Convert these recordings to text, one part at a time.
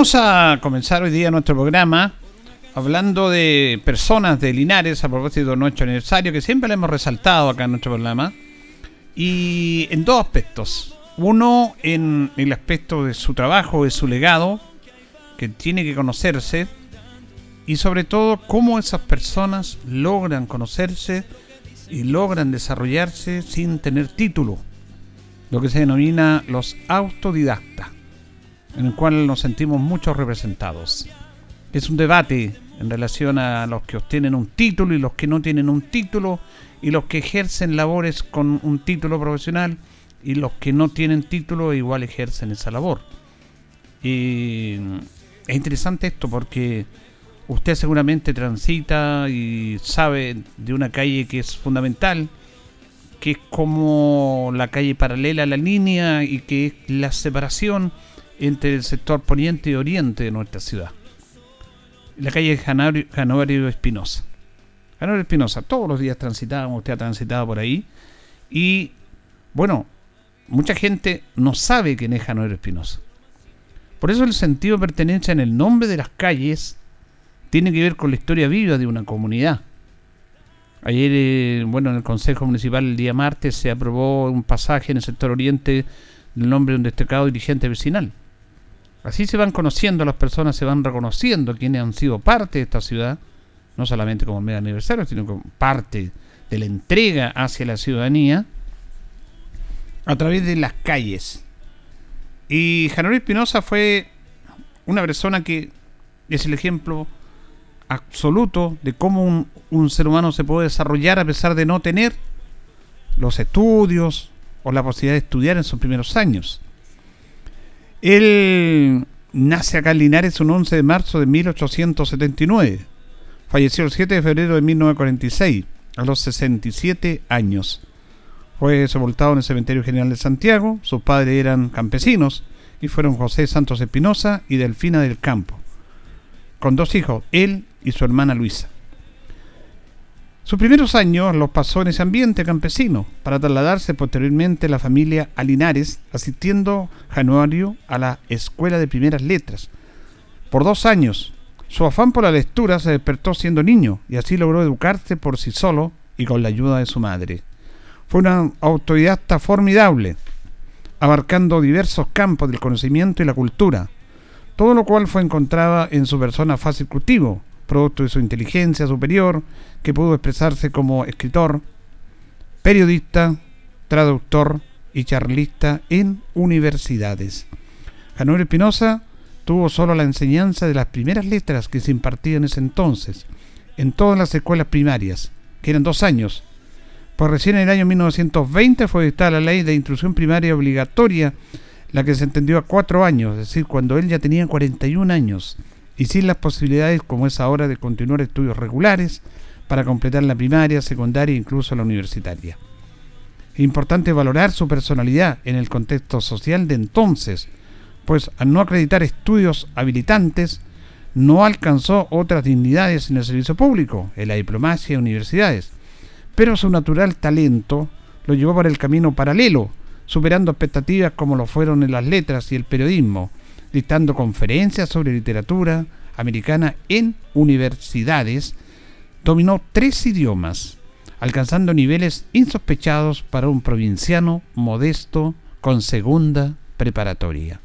Vamos a comenzar hoy día nuestro programa hablando de personas de Linares a propósito de nuestro aniversario, que siempre le hemos resaltado acá en nuestro programa, y en dos aspectos. Uno en el aspecto de su trabajo, de su legado, que tiene que conocerse, y sobre todo cómo esas personas logran conocerse y logran desarrollarse sin tener título, lo que se denomina los autodidactas en el cual nos sentimos muchos representados. Es un debate en relación a los que obtienen un título y los que no tienen un título y los que ejercen labores con un título profesional y los que no tienen título igual ejercen esa labor. Es interesante esto porque usted seguramente transita y sabe de una calle que es fundamental, que es como la calle paralela a la línea y que es la separación entre el sector poniente y oriente de nuestra ciudad. La calle Janorio Espinosa. Janorio Espinosa, todos los días transitábamos, usted ha transitado por ahí. Y bueno, mucha gente no sabe quién es Janorio Espinosa. Por eso el sentido de pertenencia en el nombre de las calles tiene que ver con la historia viva de una comunidad. Ayer, eh, bueno, en el Consejo Municipal el día martes se aprobó un pasaje en el sector oriente del nombre de un destacado dirigente vecinal. Así se van conociendo las personas, se van reconociendo quienes han sido parte de esta ciudad, no solamente como medio aniversario, sino como parte de la entrega hacia la ciudadanía a través de las calles. Y Janori Espinosa fue una persona que es el ejemplo absoluto de cómo un, un, ser humano se puede desarrollar a pesar de no tener los estudios o la posibilidad de estudiar en sus primeros años. Él nace acá en Linares un 11 de marzo de 1879. Falleció el 7 de febrero de 1946, a los 67 años. Fue sepultado en el Cementerio General de Santiago. Sus padres eran campesinos y fueron José Santos Espinosa y Delfina del Campo, con dos hijos, él y su hermana Luisa. Sus primeros años los pasó en ese ambiente campesino, para trasladarse posteriormente la familia a Linares, asistiendo Januario a la Escuela de Primeras Letras. Por dos años, su afán por la lectura se despertó siendo niño y así logró educarse por sí solo y con la ayuda de su madre. Fue una autodidacta formidable, abarcando diversos campos del conocimiento y la cultura, todo lo cual fue encontrada en su persona fácil cultivo, producto de su inteligencia superior, que pudo expresarse como escritor, periodista, traductor y charlista en universidades. Januel Espinosa tuvo solo la enseñanza de las primeras letras que se impartían en ese entonces, en todas las escuelas primarias, que eran dos años, pues recién en el año 1920 fue dictada la ley de instrucción primaria obligatoria, la que se entendió a cuatro años, es decir, cuando él ya tenía 41 años, y sin las posibilidades como es ahora de continuar estudios regulares para completar la primaria, secundaria e incluso la universitaria. Importante valorar su personalidad en el contexto social de entonces, pues al no acreditar estudios habilitantes, no alcanzó otras dignidades en el servicio público, en la diplomacia y universidades, pero su natural talento lo llevó por el camino paralelo, superando expectativas como lo fueron en las letras y el periodismo, dictando conferencias sobre literatura americana en universidades, dominó tres idiomas, alcanzando niveles insospechados para un provinciano modesto con segunda preparatoria.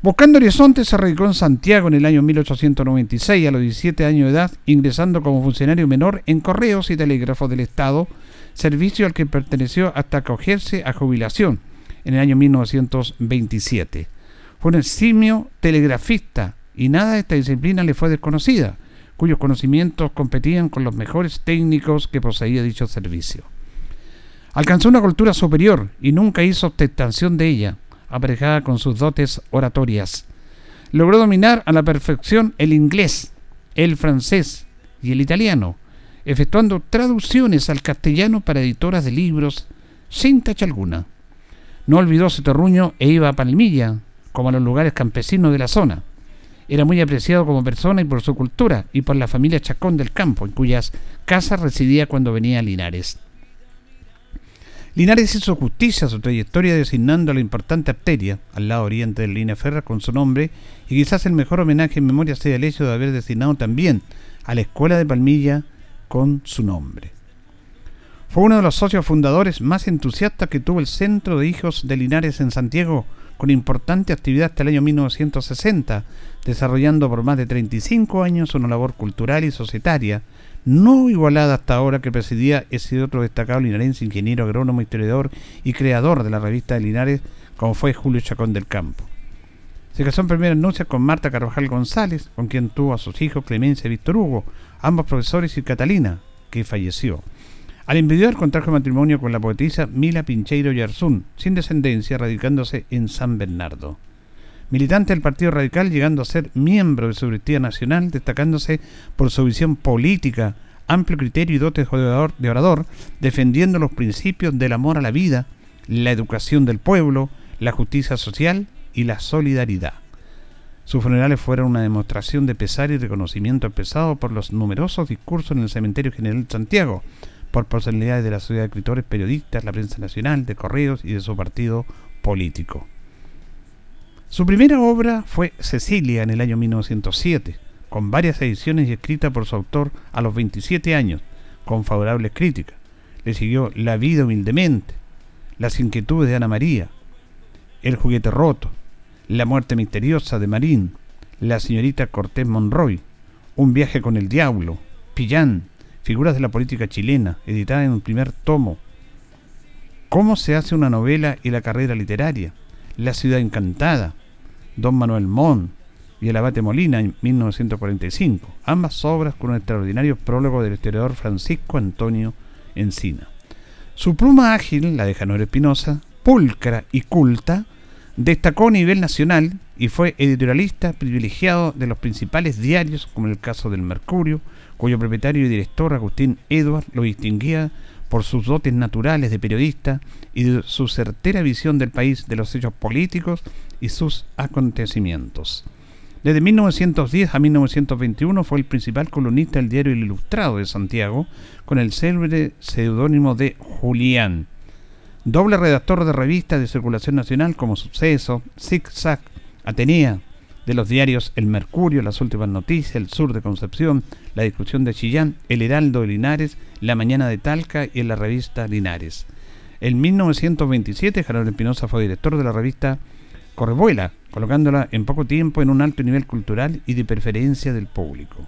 Buscando horizontes se radicó en Santiago en el año 1896 a los 17 años de edad, ingresando como funcionario menor en correos y telégrafos del Estado, servicio al que perteneció hasta acogerse a jubilación en el año 1927. Fue un eximio telegrafista y nada de esta disciplina le fue desconocida, cuyos conocimientos competían con los mejores técnicos que poseía dicho servicio. Alcanzó una cultura superior y nunca hizo ostentación de ella, aparejada con sus dotes oratorias. Logró dominar a la perfección el inglés, el francés y el italiano, efectuando traducciones al castellano para editoras de libros sin tacha alguna. No olvidó su terruño e iba a Palmilla, como a los lugares campesinos de la zona. Era muy apreciado como persona y por su cultura y por la familia Chacón del campo, en cuyas casas residía cuando venía a Linares. Linares hizo justicia a su trayectoria designando la importante arteria al lado oriente de línea férrea con su nombre y quizás el mejor homenaje en memoria sea el hecho de haber designado también a la escuela de Palmilla con su nombre. Fue uno de los socios fundadores más entusiastas que tuvo el Centro de Hijos de Linares en Santiago, con importante actividad hasta el año 1960, desarrollando por más de 35 años una labor cultural y societaria, no igualada hasta ahora que presidía ese otro destacado linarense, ingeniero agrónomo, historiador y creador de la revista de Linares, como fue Julio Chacón del Campo. Se casó en primera nupcias con Marta Carvajal González, con quien tuvo a sus hijos Clemencia y Víctor Hugo, ambos profesores, y Catalina, que falleció. Al envidiar contrajo matrimonio con la poetisa Mila Pincheiro Yarzún, sin descendencia, radicándose en San Bernardo militante del Partido Radical, llegando a ser miembro de su nacional, destacándose por su visión política, amplio criterio y dotes de orador, defendiendo los principios del amor a la vida, la educación del pueblo, la justicia social y la solidaridad. Sus funerales fueron una demostración de pesar y reconocimiento empezado por los numerosos discursos en el Cementerio General de Santiago, por personalidades de la sociedad de escritores, periodistas, la prensa nacional, de correos y de su partido político. Su primera obra fue Cecilia en el año 1907, con varias ediciones y escrita por su autor a los 27 años, con favorables críticas. Le siguió La vida humildemente, Las inquietudes de Ana María, El juguete roto, La muerte misteriosa de Marín, La señorita Cortés Monroy, Un viaje con el diablo, Pillán, Figuras de la política chilena, editada en un primer tomo, Cómo se hace una novela y la carrera literaria, La ciudad encantada, Don Manuel Mon y El Abate Molina en 1945, ambas obras con un extraordinario prólogo del historiador Francisco Antonio Encina. Su pluma ágil, la de Janor Espinosa, pulcra y culta, destacó a nivel nacional y fue editorialista privilegiado de los principales diarios, como el caso del Mercurio, cuyo propietario y director Agustín Edward lo distinguía por sus dotes naturales de periodista y su certera visión del país, de los hechos políticos y sus acontecimientos. Desde 1910 a 1921 fue el principal columnista del diario El Ilustrado de Santiago, con el célebre seudónimo de Julián. Doble redactor de revistas de circulación nacional como Suceso, Zig Zag, Atenea, de los diarios El Mercurio, Las Últimas Noticias, El Sur de Concepción, La Discusión de Chillán, El Heraldo de Linares, La Mañana de Talca y en la revista Linares. En 1927, Gerardo Espinosa fue director de la revista Correvuela, colocándola en poco tiempo en un alto nivel cultural y de preferencia del público.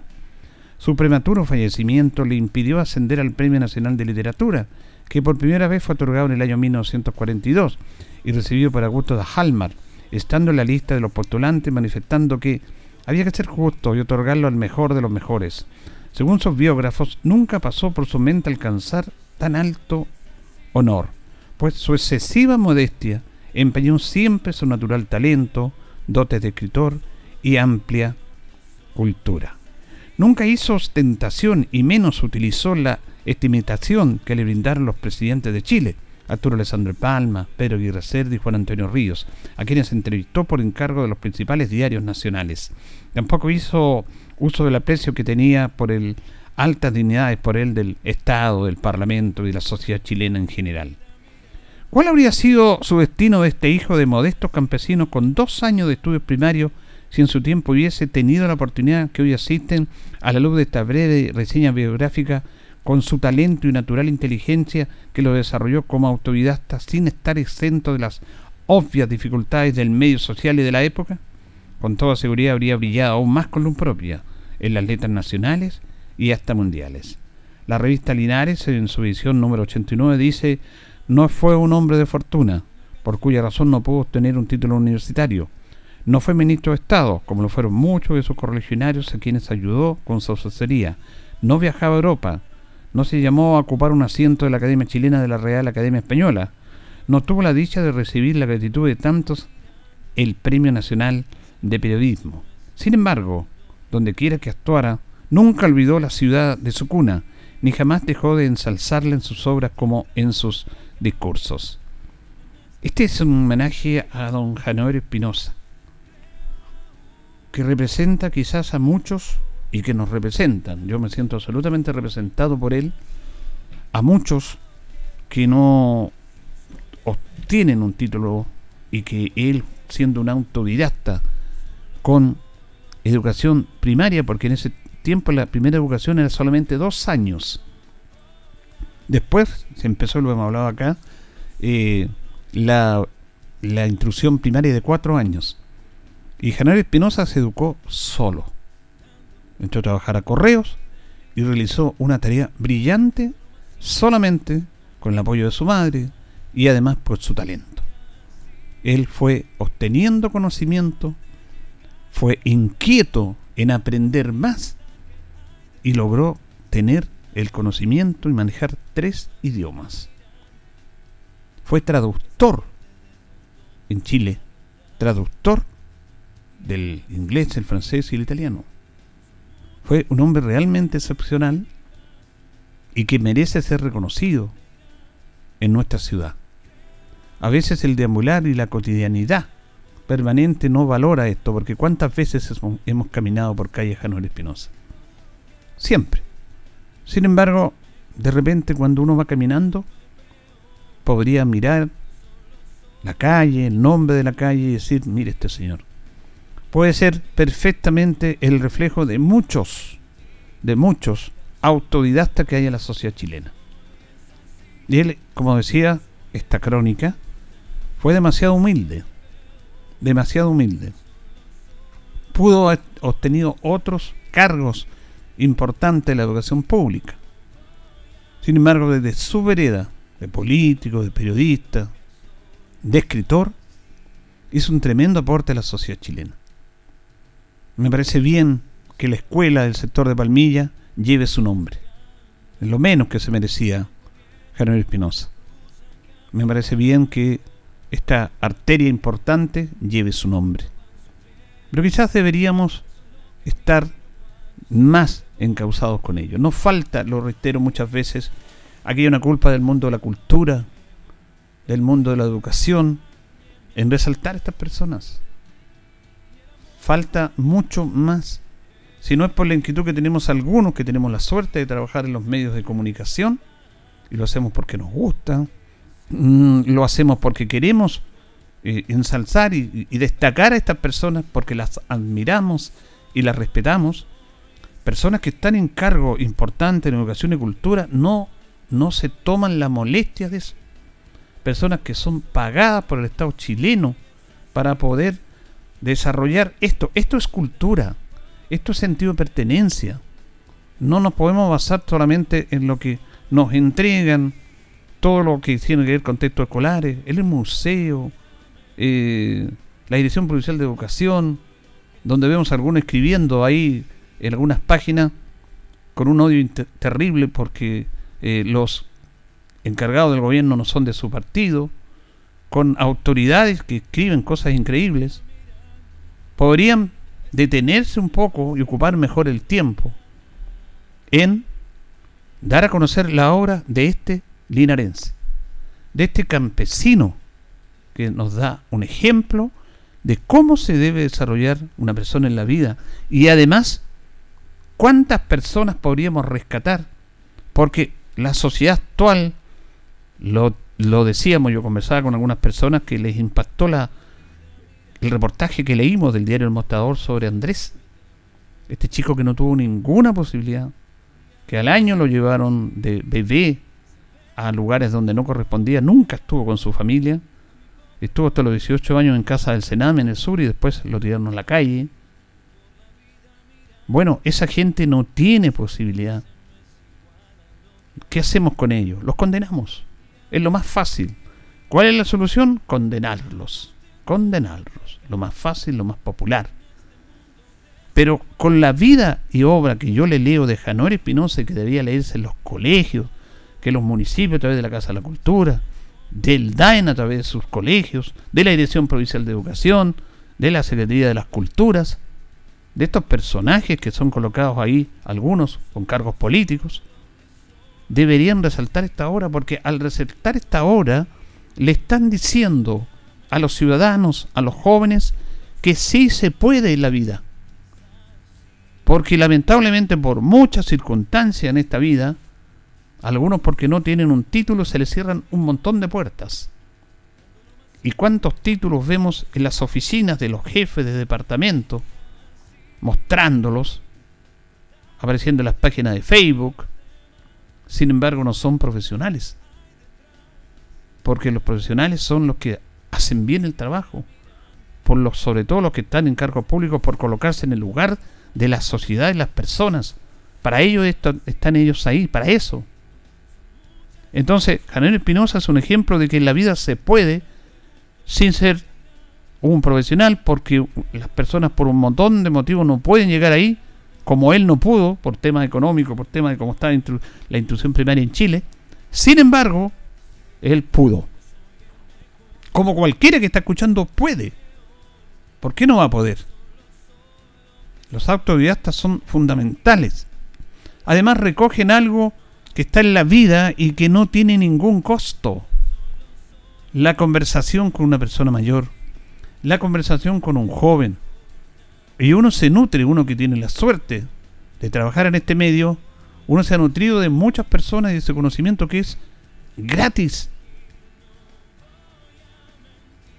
Su prematuro fallecimiento le impidió ascender al Premio Nacional de Literatura, que por primera vez fue otorgado en el año 1942 y recibido por Augusto de Halmar, estando en la lista de los postulantes manifestando que había que ser justo y otorgarlo al mejor de los mejores. Según sus biógrafos, nunca pasó por su mente alcanzar tan alto honor, pues su excesiva modestia empeñó siempre su natural talento, dotes de escritor y amplia cultura. Nunca hizo ostentación y menos utilizó la estimación que le brindaron los presidentes de Chile, Arturo Alessandro Palma, Pedro Aguirre Cerda y Juan Antonio Ríos, a quienes entrevistó por encargo de los principales diarios nacionales. Tampoco hizo uso del aprecio que tenía por el altas dignidades por él del Estado, del Parlamento y de la sociedad chilena en general. ¿Cuál habría sido su destino de este hijo de modestos campesinos con dos años de estudios primarios si en su tiempo hubiese tenido la oportunidad que hoy asisten a la luz de esta breve reseña biográfica con su talento y natural inteligencia que lo desarrolló como autodidacta sin estar exento de las obvias dificultades del medio social y de la época? con toda seguridad habría brillado aún más con luz propia en las letras nacionales y hasta mundiales. La revista Linares, en su edición número 89, dice, no fue un hombre de fortuna, por cuya razón no pudo obtener un título universitario. No fue ministro de Estado, como lo fueron muchos de sus correligionarios a quienes ayudó con su asesoría. No viajaba a Europa. No se llamó a ocupar un asiento de la Academia Chilena de la Real Academia Española. No tuvo la dicha de recibir la gratitud de tantos el Premio Nacional de Periodismo. Sin embargo, donde quiera que actuara, nunca olvidó la ciudad de su cuna, ni jamás dejó de ensalzarla en sus obras como en sus discursos. Este es un homenaje a don Januario Espinosa, que representa quizás a muchos y que nos representan. Yo me siento absolutamente representado por él, a muchos que no obtienen un título y que él, siendo un autodidacta, con educación primaria, porque en ese tiempo la primera educación era solamente dos años. Después se empezó, lo hemos hablado acá, eh, la, la instrucción primaria de cuatro años. Y General Espinosa se educó solo. Entró a trabajar a correos y realizó una tarea brillante solamente con el apoyo de su madre y además por su talento. Él fue obteniendo conocimiento fue inquieto en aprender más y logró tener el conocimiento y manejar tres idiomas. Fue traductor en Chile, traductor del inglés, el francés y el italiano. Fue un hombre realmente excepcional y que merece ser reconocido en nuestra ciudad. A veces el deambular y la cotidianidad permanente no valora esto, porque cuántas veces hemos caminado por calle Januel Espinosa. Siempre. Sin embargo, de repente cuando uno va caminando, podría mirar la calle, el nombre de la calle y decir, mire este señor. Puede ser perfectamente el reflejo de muchos, de muchos autodidactas que hay en la sociedad chilena. Y él, como decía esta crónica, fue demasiado humilde demasiado humilde. Pudo haber obtenido otros cargos importantes en la educación pública. Sin embargo, desde su vereda, de político, de periodista, de escritor, hizo un tremendo aporte a la sociedad chilena. Me parece bien que la escuela del sector de Palmilla lleve su nombre. Es lo menos que se merecía Javier Espinosa. Me parece bien que esta arteria importante lleve su nombre. Pero quizás deberíamos estar más encausados con ello. No falta, lo reitero muchas veces, aquí hay una culpa del mundo de la cultura, del mundo de la educación, en resaltar a estas personas. Falta mucho más. Si no es por la inquietud que tenemos algunos, que tenemos la suerte de trabajar en los medios de comunicación, y lo hacemos porque nos gusta, Mm, lo hacemos porque queremos eh, ensalzar y, destacar a estas personas porque las admiramos y las respetamos. Personas que están en cargo importante en educación y cultura no, no se toman la molestia de eso. Personas que son pagadas por el Estado chileno para poder desarrollar esto. Esto es cultura, esto es sentido de pertenencia. No nos podemos basar solamente en lo que nos entregan todo lo que tiene que ver con textos escolares, el museo, eh, la Dirección Provincial de Educación, donde vemos a algunos escribiendo ahí en algunas páginas con un odio terrible porque eh, los encargados del gobierno no son de su partido, con autoridades que escriben cosas increíbles, podrían detenerse un poco y ocupar mejor el tiempo en dar a conocer la obra de este linarense, de este campesino que nos da un ejemplo de cómo se debe desarrollar una persona en la vida y además cuántas personas podríamos rescatar, porque la sociedad actual, lo, lo decíamos, yo conversaba con algunas personas que les impactó la, el reportaje que leímos del diario El Mostrador sobre Andrés, este chico que no tuvo ninguna posibilidad, que al año lo llevaron de bebé a lugares donde no correspondía, nunca estuvo con su familia estuvo hasta los 18 años en casa del Sename en el sur y después lo tiraron a la calle. Bueno, esa gente no tiene posibilidad. ¿Qué hacemos con ellos? Los condenamos. Es lo más fácil. ¿Cuál es la solución? Condenarlos. Condenarlos. Lo más fácil, lo más popular. Pero con la vida y obra que yo le leo de Janor Espinosa, que debía leerse en los colegios, que los municipios a través de la Casa de la Cultura, del DAEN a través de sus colegios, de la Dirección Provincial de Educación, de la Secretaría de las Culturas, de estos personajes que son colocados ahí, algunos con cargos políticos, deberían resaltar esta obra, porque al resaltar esta obra le están diciendo a los ciudadanos, a los jóvenes, que sí se puede en la vida. Porque lamentablemente por muchas circunstancias en esta vida, algunos porque no tienen un título se les cierran un montón de puertas. ¿Y cuántos títulos vemos en las oficinas de los jefes de departamento? mostrándolos, apareciendo en las páginas de Facebook. Sin embargo, no son profesionales. Porque los profesionales son los que hacen bien el trabajo. Por los, sobre todo los que están en cargos públicos por colocarse en el lugar de la sociedad y las personas. Para ello están ellos ahí, para eso. Entonces, Janel Espinosa es un ejemplo de que en la vida se puede sin ser un profesional porque las personas por un montón de motivos no pueden llegar ahí, como él no pudo, por temas económicos, por temas de cómo está la instrucción primaria en Chile. Sin embargo, él pudo. Como cualquiera que está escuchando puede. ¿Por qué no va a poder? Los autodidactas son fundamentales. Además recogen algo que está en la vida y que no tiene ningún costo. La conversación con una persona mayor la conversación con un joven. Y uno se nutre, uno que tiene la suerte de trabajar en este medio, uno se ha nutrido de muchas personas y de ese conocimiento que es gratis.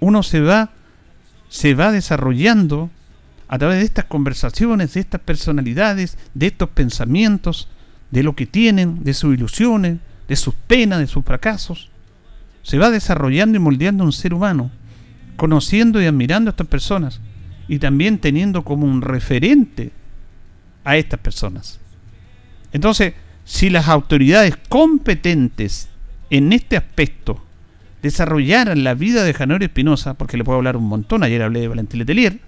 Uno se va, se va desarrollando a través de estas conversaciones, de estas personalidades, de estos pensamientos, de lo que tienen, de sus ilusiones, de sus penas, de sus fracasos. Se va desarrollando y moldeando un ser humano conociendo y admirando a estas personas y también teniendo como un referente a estas personas. Entonces, si las autoridades competentes en este aspecto desarrollaran la vida de Janor Espinosa, porque le puedo hablar un montón, ayer hablé de Valentín Letelier,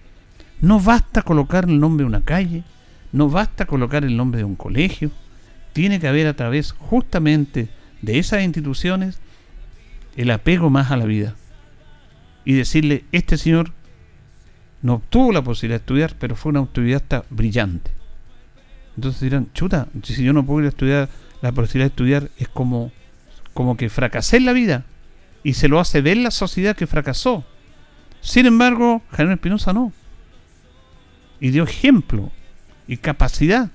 no basta colocar el nombre de una calle, no basta colocar el nombre de un colegio, tiene que haber a través justamente de esas instituciones el apego más a la vida y decirle, este señor no obtuvo la posibilidad de estudiar, pero fue un autodidacta brillante. Entonces dirán, chuta, si yo no puedo estudiar, la posibilidad de estudiar es como, como que fracasé en la vida. Y se lo hace ver la sociedad que fracasó. Sin embargo, Javier Espinosa no. Y dio ejemplo y capacidad.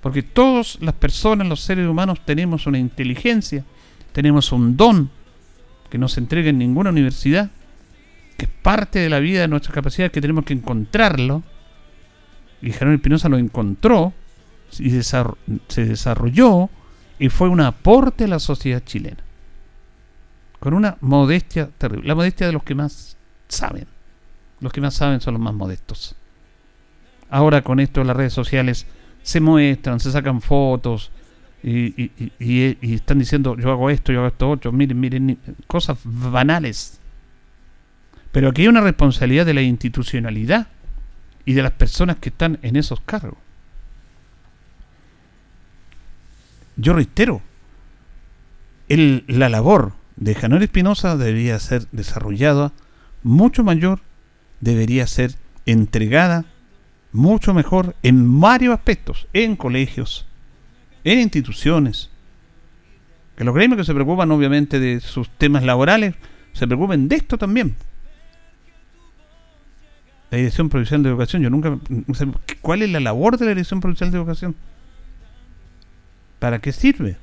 Porque todas las personas, los seres humanos, tenemos una inteligencia, tenemos un don que no se entrega en ninguna universidad que es parte de la vida de nuestras capacidades, que tenemos que encontrarlo. Y Jerónimo Espinosa lo encontró y se desarrolló y fue un aporte a la sociedad chilena. Con una modestia terrible. La modestia de los que más saben. Los que más saben son los más modestos. Ahora con esto las redes sociales se muestran, se sacan fotos y, están diciendo yo hago esto, yo hago esto otro. Miren, miren, cosas banales pero aquí hay una responsabilidad de la institucionalidad y de las personas que están en esos cargos. Yo reitero, la labor de Janor Espinosa debería ser desarrollada mucho mayor, debería ser entregada mucho mejor en varios aspectos, en colegios, en instituciones. Que los gremios que se preocupan obviamente de sus temas laborales, se preocupen de esto también la Dirección Provincial de Educación. Yo nunca. ¿Cuál es la labor de la Dirección Provincial de Educación? ¿Para qué sirve?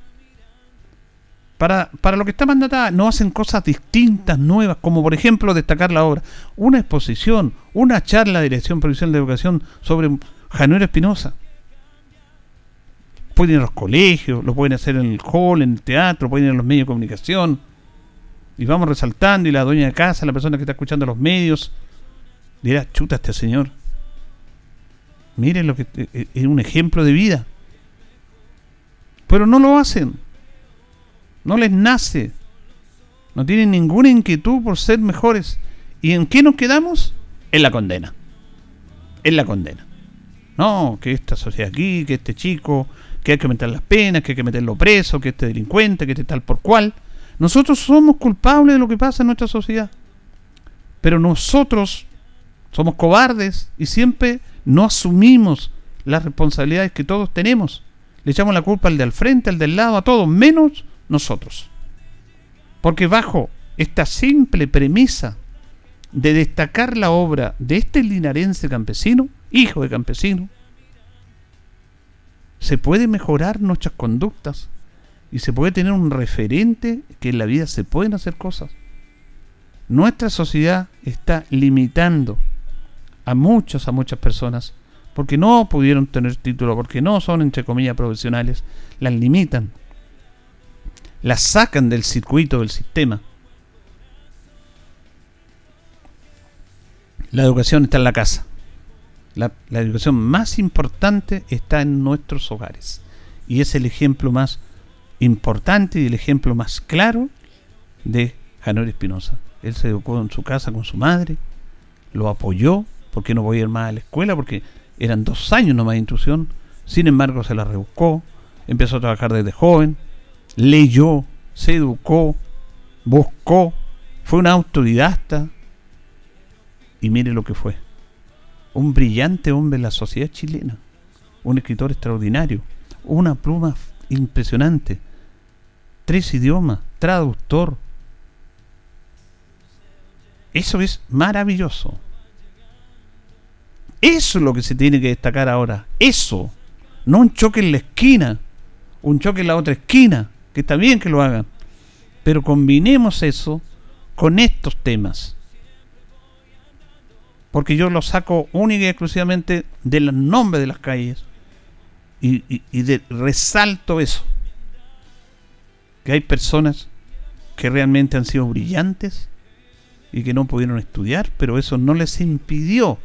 Para, para lo que está mandatada, no hacen cosas distintas, nuevas, como por ejemplo destacar la obra. Una exposición, una charla de Dirección Provincial de Educación sobre Januel Espinosa. Pueden ir a los colegios, lo pueden hacer en el hall, en el teatro, pueden ir a los medios de comunicación. y vamos resaltando, y la dueña de casa, la persona que está escuchando los medios, dirá, chuta este señor. Miren lo que eh, eh, es un ejemplo de vida. Pero no lo hacen. No les nace. No tienen ninguna inquietud por ser mejores. ¿Y en qué nos quedamos? En la condena. En la condena. No, que esta sociedad aquí, que este chico, que hay que meter las penas, que hay que meterlo preso, que este delincuente, que este tal por cual. Nosotros somos culpables de lo que pasa en nuestra sociedad. Pero nosotros somos cobardes y siempre no asumimos las responsabilidades que todos tenemos. Le echamos la culpa al de al frente, al del lado, a todos, menos nosotros. Porque bajo esta simple premisa de destacar la obra de este linarense campesino, hijo de campesino, se puede mejorar nuestras conductas y se puede tener un referente que en la vida se pueden hacer cosas. Nuestra sociedad está limitando a muchas, a muchas personas porque no pudieron tener título, porque no son, entre comillas, profesionales, las limitan, las sacan del circuito, del sistema. La educación está en la casa. La, la, educación más importante está en nuestros hogares. Y es el ejemplo más importante y el ejemplo más claro de Janor Espinosa. Él se educó en su casa con su madre, lo apoyó, porque no voy a ir más a la escuela, porque eran dos años nomás de instrucción, sin embargo se la rebuscó, empezó a trabajar desde joven, leyó, se educó, buscó, fue un autodidacta y mire lo que fue. Un brillante hombre en la sociedad chilena, un escritor extraordinario, una pluma impresionante, tres idiomas, traductor. Eso es maravilloso. Eso es lo que se tiene que destacar ahora. Eso. No un choque en la esquina. Un choque en la otra esquina. Que está bien que lo hagan. Pero combinemos eso con estos temas. Porque yo lo saco única y exclusivamente del nombre de las calles. Y, y resalto eso. Que hay personas que realmente han sido brillantes y que no pudieron estudiar, pero eso no les impidió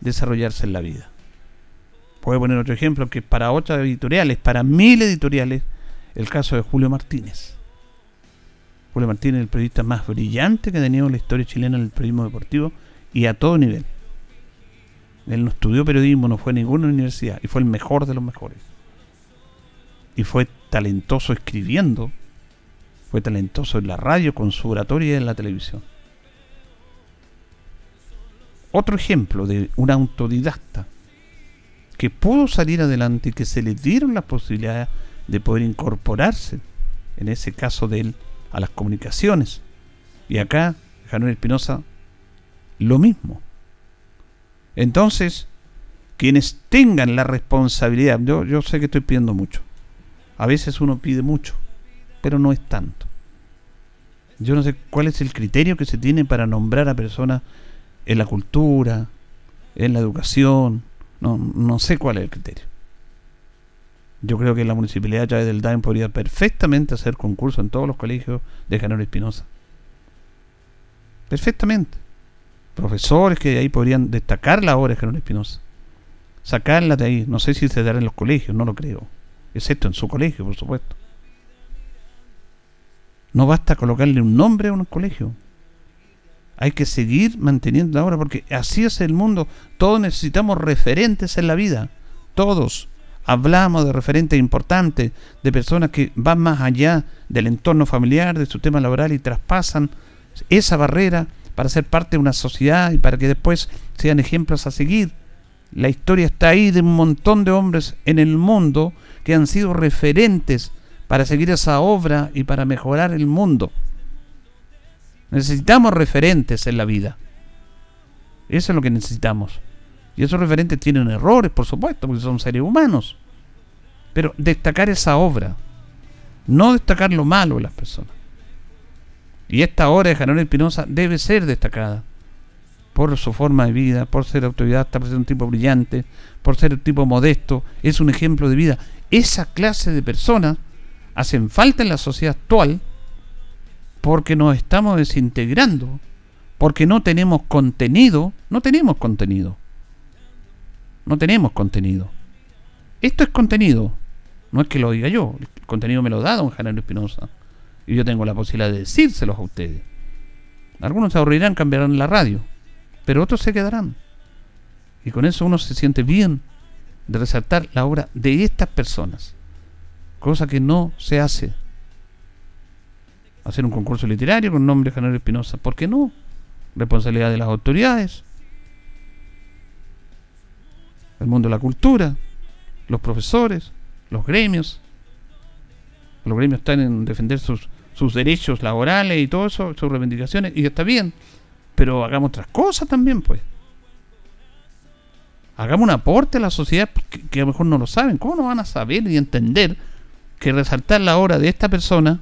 desarrollarse en la vida. Puedo poner otro ejemplo que para otras editoriales, para mil editoriales, el caso de Julio Martínez. Julio Martínez, el periodista más brillante que ha tenido la historia chilena en el periodismo deportivo y a todo nivel. Él no estudió periodismo, no fue a ninguna universidad y fue el mejor de los mejores. Y fue talentoso escribiendo, fue talentoso en la radio, con su oratoria en la televisión otro ejemplo de un autodidacta que pudo salir adelante y que se le dieron las posibilidades de poder incorporarse, en ese caso de él, a las comunicaciones. Y acá, Januel Espinosa, lo mismo. Entonces, quienes tengan la responsabilidad, yo, yo sé que estoy pidiendo mucho, a veces uno pide mucho, pero no es tanto. Yo no sé cuál es el criterio que se tiene para nombrar a personas en la cultura, en la educación, no, no sé cuál es el criterio. Yo creo que la municipalidad ya del DAIM podría perfectamente hacer concurso en todos los colegios de Janor Espinosa. Perfectamente. Profesores que de ahí podrían destacar la obra de Janor Espinosa. Sacarla de ahí. No sé si se dará en los colegios, no lo creo. Excepto en su colegio, por supuesto. No basta colocarle un nombre a un colegio. Hay que seguir manteniendo la obra porque así es el mundo. Todos necesitamos referentes en la vida. Todos. Hablamos de referentes importantes, de personas que van más allá del entorno familiar, de su tema laboral y traspasan esa barrera para ser parte de una sociedad y para que después sean ejemplos a seguir. La historia está ahí de un montón de hombres en el mundo que han sido referentes para seguir esa obra y para mejorar el mundo. Necesitamos referentes en la vida. Eso es lo que necesitamos. Y esos referentes tienen errores, por supuesto, porque son seres humanos. Pero destacar esa obra, no destacar lo malo de las personas. Y esta obra de Janón Espinosa debe ser destacada por su forma de vida, por ser autodidacta, por ser un tipo brillante, por ser un tipo modesto, es un ejemplo de vida. Esa clase de personas hacen falta en la sociedad actual porque nos estamos desintegrando, porque no tenemos contenido, no tenemos contenido. No tenemos contenido. Esto es contenido. No es que lo diga yo. El contenido me lo da don Janero Espinosa. Y yo tengo la posibilidad de decírselos a ustedes. Algunos se aburrirán, cambiarán la radio. Pero otros se quedarán. Y con eso uno se siente bien de resaltar la obra de estas personas. Cosa que no se hace. Hacer un concurso literario con nombre de Janero Espinosa. ¿Por qué no? Responsabilidad de las autoridades. El mundo de la cultura. Los profesores. Los gremios. Los gremios están en defender sus, sus derechos laborales y todo eso, sus reivindicaciones. Y está bien. Pero hagamos otras cosas también, pues hagamos un aporte a la sociedad que, a lo mejor no lo saben. ¿Cómo no van a saber y entender que resaltar la obra de esta persona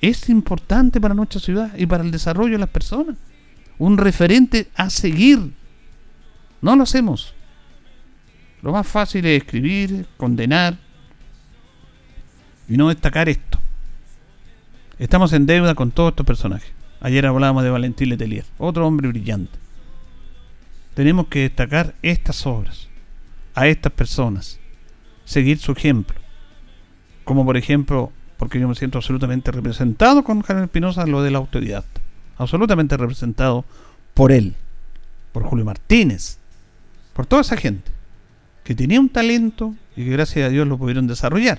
es importante para nuestra ciudad y para el desarrollo de las personas? Un referente a seguir. No lo hacemos. Lo más fácil es escribir, condenar y no destacar esto. Estamos en deuda con todos estos personajes. Ayer hablábamos de Valentín Letelier, otro hombre brillante tenemos que destacar estas obras, a estas personas, seguir su ejemplo. Como por ejemplo, porque yo me siento absolutamente representado con Javier Espinosa lo del autodidacta, absolutamente representado por él, por Julio Martínez, por toda esa gente que tenía un talento y que gracias a Dios lo pudieron desarrollar.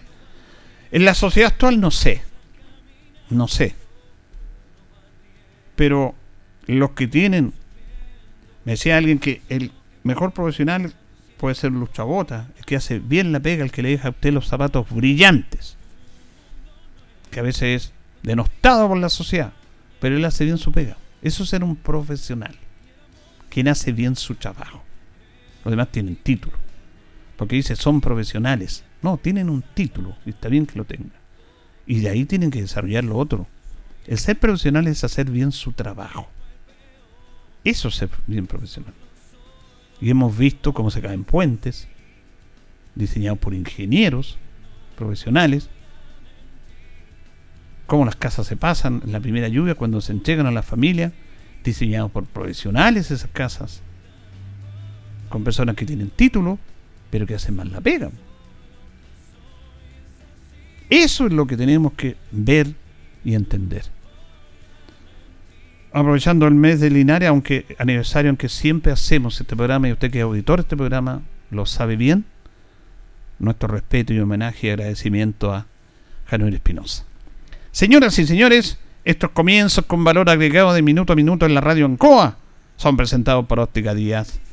En la sociedad actual no sé, no sé, pero los que tienen me decía alguien que el mejor profesional puede ser luchabota, el que hace bien la pega, el que le deja a usted los zapatos brillantes, que a veces es denostado por la sociedad, pero él hace bien su pega. Eso es ser un profesional, quien hace bien su trabajo. Los demás tienen título, porque dice son profesionales. No, tienen un título y está bien que lo tengan. Y de ahí tienen que desarrollar lo otro. El ser profesional es hacer bien su trabajo. Eso es ser bien profesional. Y hemos visto cómo se caen puentes, diseñados por ingenieros profesionales, cómo las casas se pasan en la primera lluvia cuando se entregan a la familia, diseñados por profesionales esas casas, con personas que tienen título, pero que hacen mal la pega. Eso es lo que tenemos que ver y entender aprovechando el mes de Linares, aunque aniversario, aunque siempre hacemos este programa, y usted que es auditor de este programa lo sabe bien, nuestro respeto y homenaje y agradecimiento a Januel Espinosa. Señoras y señores, estos comienzos con valor agregado de minuto a minuto en la radio Ancoa son presentados por Óptica Díaz,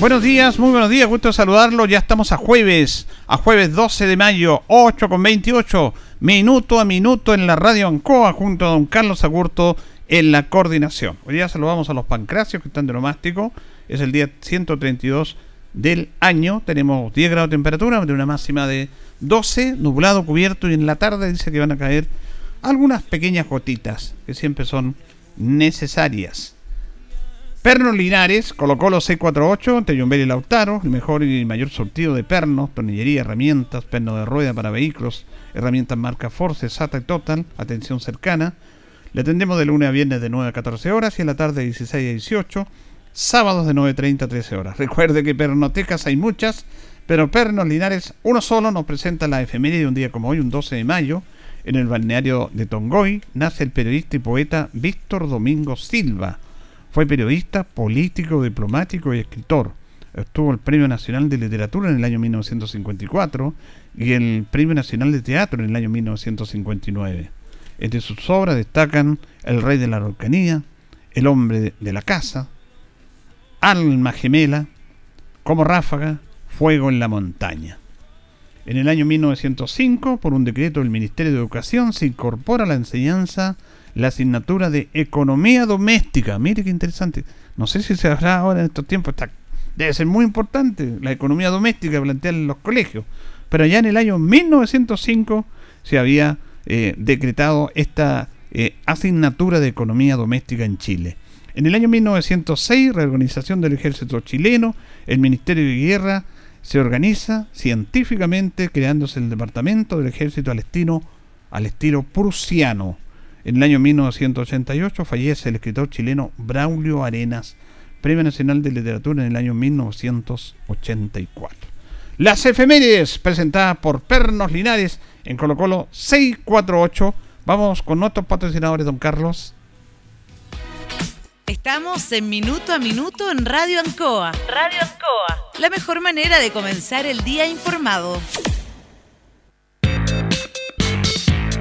Buenos días, muy buenos días, gusto saludarlo. Ya estamos a jueves, a jueves 12 de mayo, 8 con 28 minuto a minuto en la radio Ancoa junto a don Carlos Agurto en la coordinación. Hoy día saludamos a los pancracios que están de nomástico. Es el día 132 del año. Tenemos 10 grados de temperatura, de una máxima de 12, nublado, cubierto y en la tarde dice que van a caer algunas pequeñas gotitas que siempre son necesarias. Pernos Linares, colocó los C48, Teyumbel y Lautaro, el mejor y mayor sortido de pernos, tornillería, herramientas, perno de rueda para vehículos, herramientas marca Force, SATA y Total, atención cercana. Le atendemos de lunes a viernes de 9 a 14 horas y en la tarde de 16 a 18, sábados de 9.30 a 13 horas. Recuerde que pernotecas hay muchas, pero Pernos Linares, uno solo, nos presenta la efeméride de un día como hoy, un 12 de mayo, en el balneario de Tongoy, nace el periodista y poeta Víctor Domingo Silva fue periodista, político, diplomático y escritor. Obtuvo el Premio Nacional de Literatura en el año 1954 y el Premio Nacional de Teatro en el año 1959. Entre sus obras destacan El Rey de la Araucanía, El Hombre de la Casa, Alma Gemela, Como Ráfaga, Fuego en la Montaña. En el año 1905, por un decreto del Ministerio de Educación, se incorpora la enseñanza la asignatura de Economía Doméstica. Mire qué interesante. No sé si se habrá ahora en estos tiempos, está, debe ser muy importante la economía doméstica plantear en los colegios. Pero ya en el año 1905 se había eh, decretado esta eh, asignatura de economía doméstica en Chile. En el año 1906, reorganización del ejército chileno, el Ministerio de Guerra se organiza científicamente creándose el departamento del ejército al al estilo prusiano. En el año 1988 fallece el escritor chileno Braulio Arenas, Premio Nacional de Literatura en el año 1984. Las efemérides presentadas por Pernos Linares en Colo Colo 648. Vamos con nuestros patrocinadores, don Carlos. Estamos en Minuto a Minuto en Radio Ancoa. Radio Ancoa. La mejor manera de comenzar el día informado.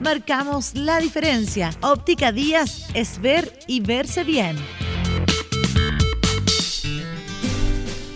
Marcamos la diferencia. Óptica Díaz es ver y verse bien.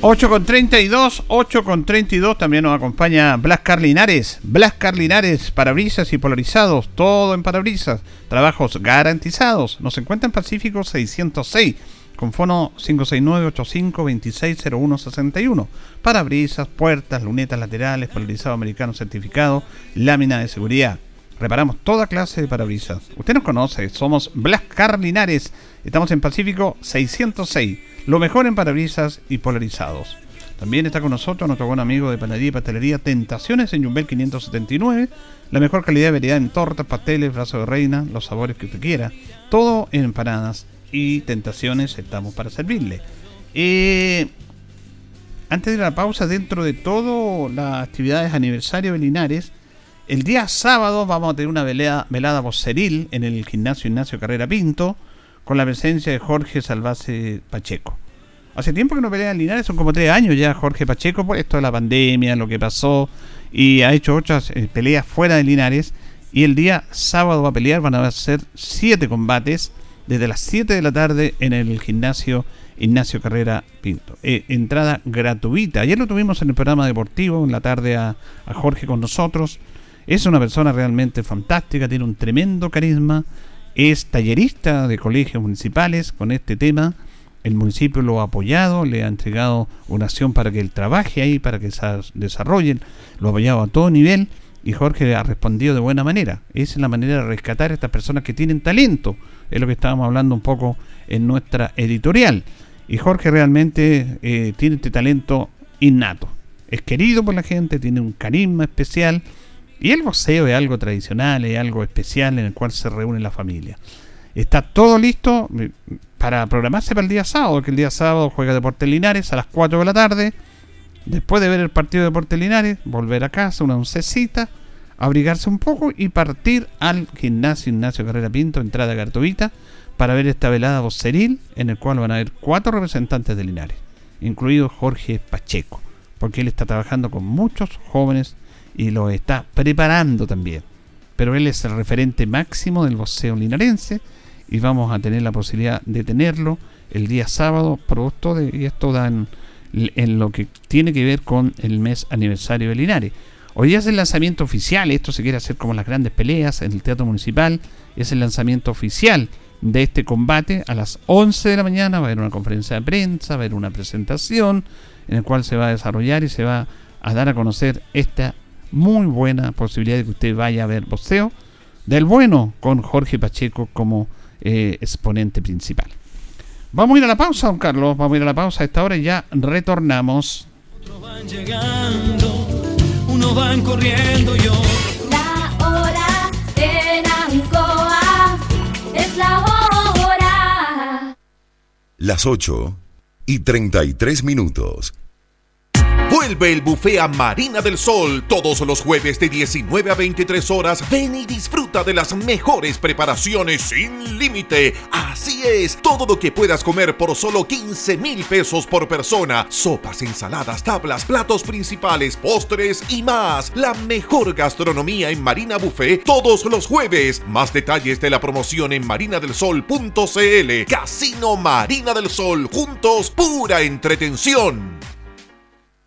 8 con 32, 8 con 32 también nos acompaña Blas Carlinares. Blas Carlinares, parabrisas y polarizados, todo en parabrisas, trabajos garantizados. Nos encuentra en Pacífico 606, con fono 569-85-260161. Parabrisas, puertas, lunetas laterales, polarizado americano certificado, lámina de seguridad. Reparamos toda clase de parabrisas. Usted nos conoce, somos Blas Carlinares. Estamos en Pacífico 606 lo mejor en parabrisas y polarizados. También está con nosotros nuestro buen amigo de panadería y pastelería Tentaciones en Jumbel 579. La mejor calidad de variedad en tortas, pasteles, brazos de reina, los sabores que usted quiera. Todo en empanadas y Tentaciones estamos para servirle. Eh, antes de la pausa, dentro de todas las actividades aniversario de Linares, el día sábado vamos a tener una velada, velada voceril en el gimnasio Ignacio Carrera Pinto con la presencia de Jorge Salvase Pacheco. Hace tiempo que no pelea en Linares, son como tres años ya Jorge Pacheco por esto de la pandemia, lo que pasó, y ha hecho otras eh, peleas fuera de Linares. Y el día sábado va a pelear, van a ser siete combates desde las 7 de la tarde en el gimnasio Ignacio Carrera Pinto. Eh, entrada gratuita. Ayer lo tuvimos en el programa deportivo, en la tarde a Jorge con nosotros. Es una persona realmente fantástica, tiene un tremendo carisma es tallerista de colegios municipales con este tema. El municipio lo ha apoyado, le ha entregado una acción para que él trabaje ahí, para que se desarrollen, lo ha apoyado a todo nivel y Jorge ha respondido de buena manera. Esa es la manera de rescatar a estas personas que tienen talento. Es lo que estábamos hablando un poco en nuestra editorial. Y Jorge realmente eh, tiene este talento innato. Es querido por la gente, tiene un carisma especial y el boxeo es algo tradicional, es algo especial en el cual se reúne la familia. Está todo listo eh, para programarse para el día sábado, que el día sábado juega Deportes Linares a las 4 de la tarde. Después de ver el partido de Deportes Linares, volver a casa, una oncecita, abrigarse un poco y partir al gimnasio Ignacio Carrera Pinto, entrada gratuita, para ver esta velada voceril en el cual van a haber cuatro representantes de Linares, incluido Jorge Pacheco, porque él está trabajando con muchos jóvenes y lo está preparando también. Pero él es el referente máximo del boxeo linarense y vamos a tener la posibilidad de tenerlo el día sábado, producto de, y esto da en, lo que tiene que ver con el mes aniversario de Linares. Hoy día es el lanzamiento oficial, esto se quiere hacer como las grandes peleas en el Teatro Municipal, es el lanzamiento oficial de este combate a las 11 de la mañana, va a haber una conferencia de prensa, va a haber una presentación en la cual se va a desarrollar y se va a dar a conocer esta muy buena posibilidad de que usted vaya a ver boxeo del bueno con Jorge Pacheco como eh, exponente principal. Vamos a ir a la pausa, don Carlos. Vamos a ir a la pausa a esta hora y ya retornamos. Van llegando uno van corriendo yo. La hora en Ancoa es la hora. Las 8 y 33 minutos. Vuelve el buffet a Marina del Sol todos los jueves de 19 a 23 horas. Ven y disfruta de las mejores preparaciones sin límite. Así es, todo lo que puedas comer por solo 15 mil pesos por persona. Sopas, ensaladas, tablas, platos principales, postres y más. La mejor gastronomía en Marina Buffet todos los jueves. Más detalles de la promoción en marinadelsol.cl. Casino Marina del Sol. Juntos, pura entretención.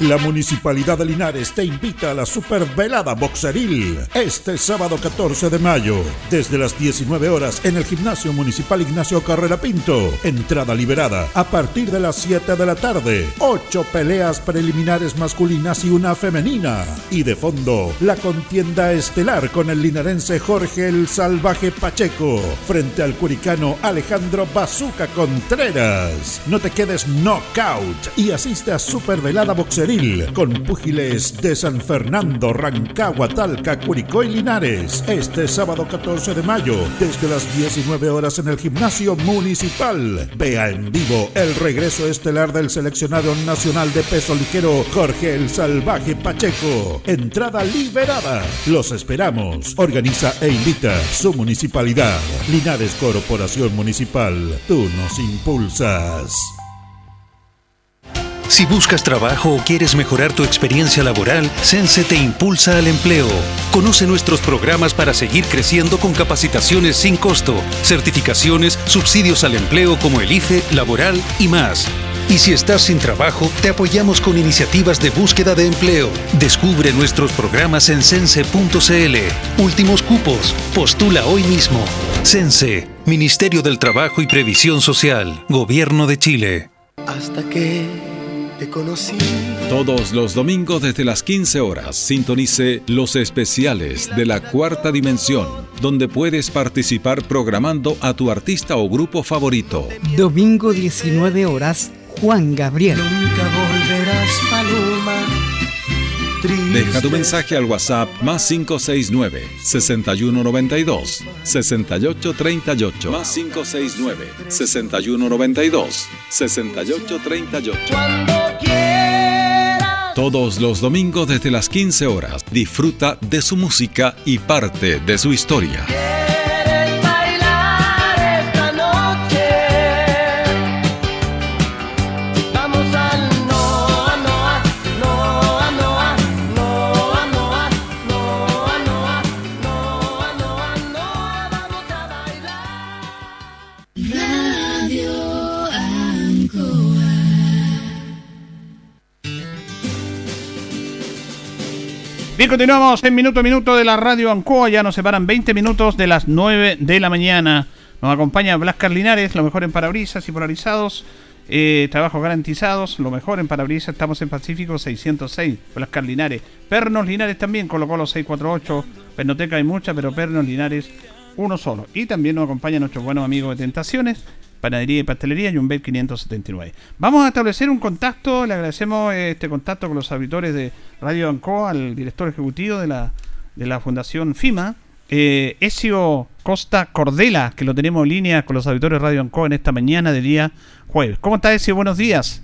La Municipalidad de Linares te invita a la Supervelada Boxeril este sábado 14 de mayo, desde las 19 horas en el Gimnasio Municipal Ignacio Carrera Pinto. Entrada liberada a partir de las 7 de la tarde. Ocho peleas preliminares masculinas y una femenina. Y de fondo, la contienda estelar con el linarense Jorge el Salvaje Pacheco frente al curicano Alejandro Bazuca Contreras. No te quedes knockout y asiste a Supervelada Boxeril con púgiles de San Fernando, Rancagua, Talca, Curicó y Linares. Este sábado 14 de mayo, desde las 19 horas en el gimnasio municipal. Vea en vivo el regreso estelar del seleccionado nacional de peso ligero Jorge el Salvaje Pacheco. Entrada liberada. Los esperamos. Organiza e invita su municipalidad. Linares Corporación Municipal. Tú nos impulsas. Si buscas trabajo o quieres mejorar tu experiencia laboral, Sense te impulsa al empleo. Conoce nuestros programas para seguir creciendo con capacitaciones sin costo, certificaciones, subsidios al empleo como el IFE, laboral y más. Y si estás sin trabajo, te apoyamos con iniciativas de búsqueda de empleo. Descubre nuestros programas en sense.cl. Últimos cupos. Postula hoy mismo. Sense, Ministerio del Trabajo y Previsión Social, Gobierno de Chile. Hasta que te conocí. Todos los domingos desde las 15 horas sintonice los especiales de la cuarta dimensión, donde puedes participar programando a tu artista o grupo favorito. Domingo 19 horas, Juan Gabriel. Nunca volverás, Paloma. Deja tu mensaje al WhatsApp más 569 6192 6838 más 569 6192 6838 Todos los domingos desde las 15 horas disfruta de su música y parte de su historia. Bien, continuamos en minuto a minuto de la radio Ancoa. Ya nos separan 20 minutos de las 9 de la mañana. Nos acompaña Blas Carlinares, lo mejor en parabrisas y polarizados. Eh, trabajos garantizados, lo mejor en parabrisas. Estamos en Pacífico 606, Blas Carlinares. Pernos Linares también, colocó los 648. Pernoteca hay mucha, pero Pernos Linares uno solo. Y también nos acompaña nuestro buenos amigo de Tentaciones, Panadería y Pastelería Jumbel 579. Vamos a establecer un contacto, le agradecemos eh, este contacto con los auditores de Radio Ancoa, al director ejecutivo de la, de la Fundación FIMA, eh, Ezio Costa Cordela, que lo tenemos en línea con los auditores de Radio Ancoa en esta mañana de día jueves. ¿Cómo está Ezio? Buenos días.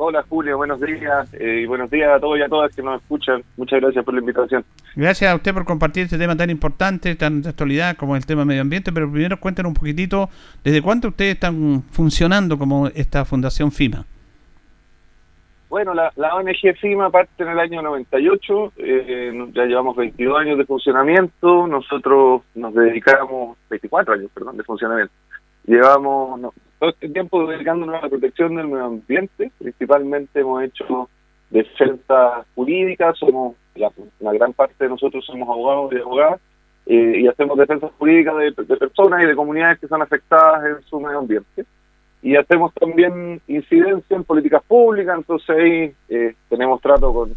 Hola Julio, buenos días eh, y buenos días a todos y a todas que nos escuchan. Muchas gracias por la invitación. Gracias a usted por compartir este tema tan importante, tan de actualidad como el tema medio ambiente, pero primero cuéntenos un poquitito, ¿desde cuánto ustedes están funcionando como esta Fundación FIMA? Bueno, la, la ONG FIMA parte en el año 98, eh, ya llevamos 22 años de funcionamiento, nosotros nos dedicamos, 24 años, perdón, de funcionamiento. Llevamos todo este tiempo dedicándonos a la protección del medio ambiente, principalmente hemos hecho defensa jurídica, somos, la, gran parte de nosotros somos abogados y abogadas, eh, y hacemos defensa jurídica de, personas y de comunidades que son afectadas en su medio ambiente. Y hacemos también incidencia en políticas públicas, entonces ahí eh, tenemos trato con,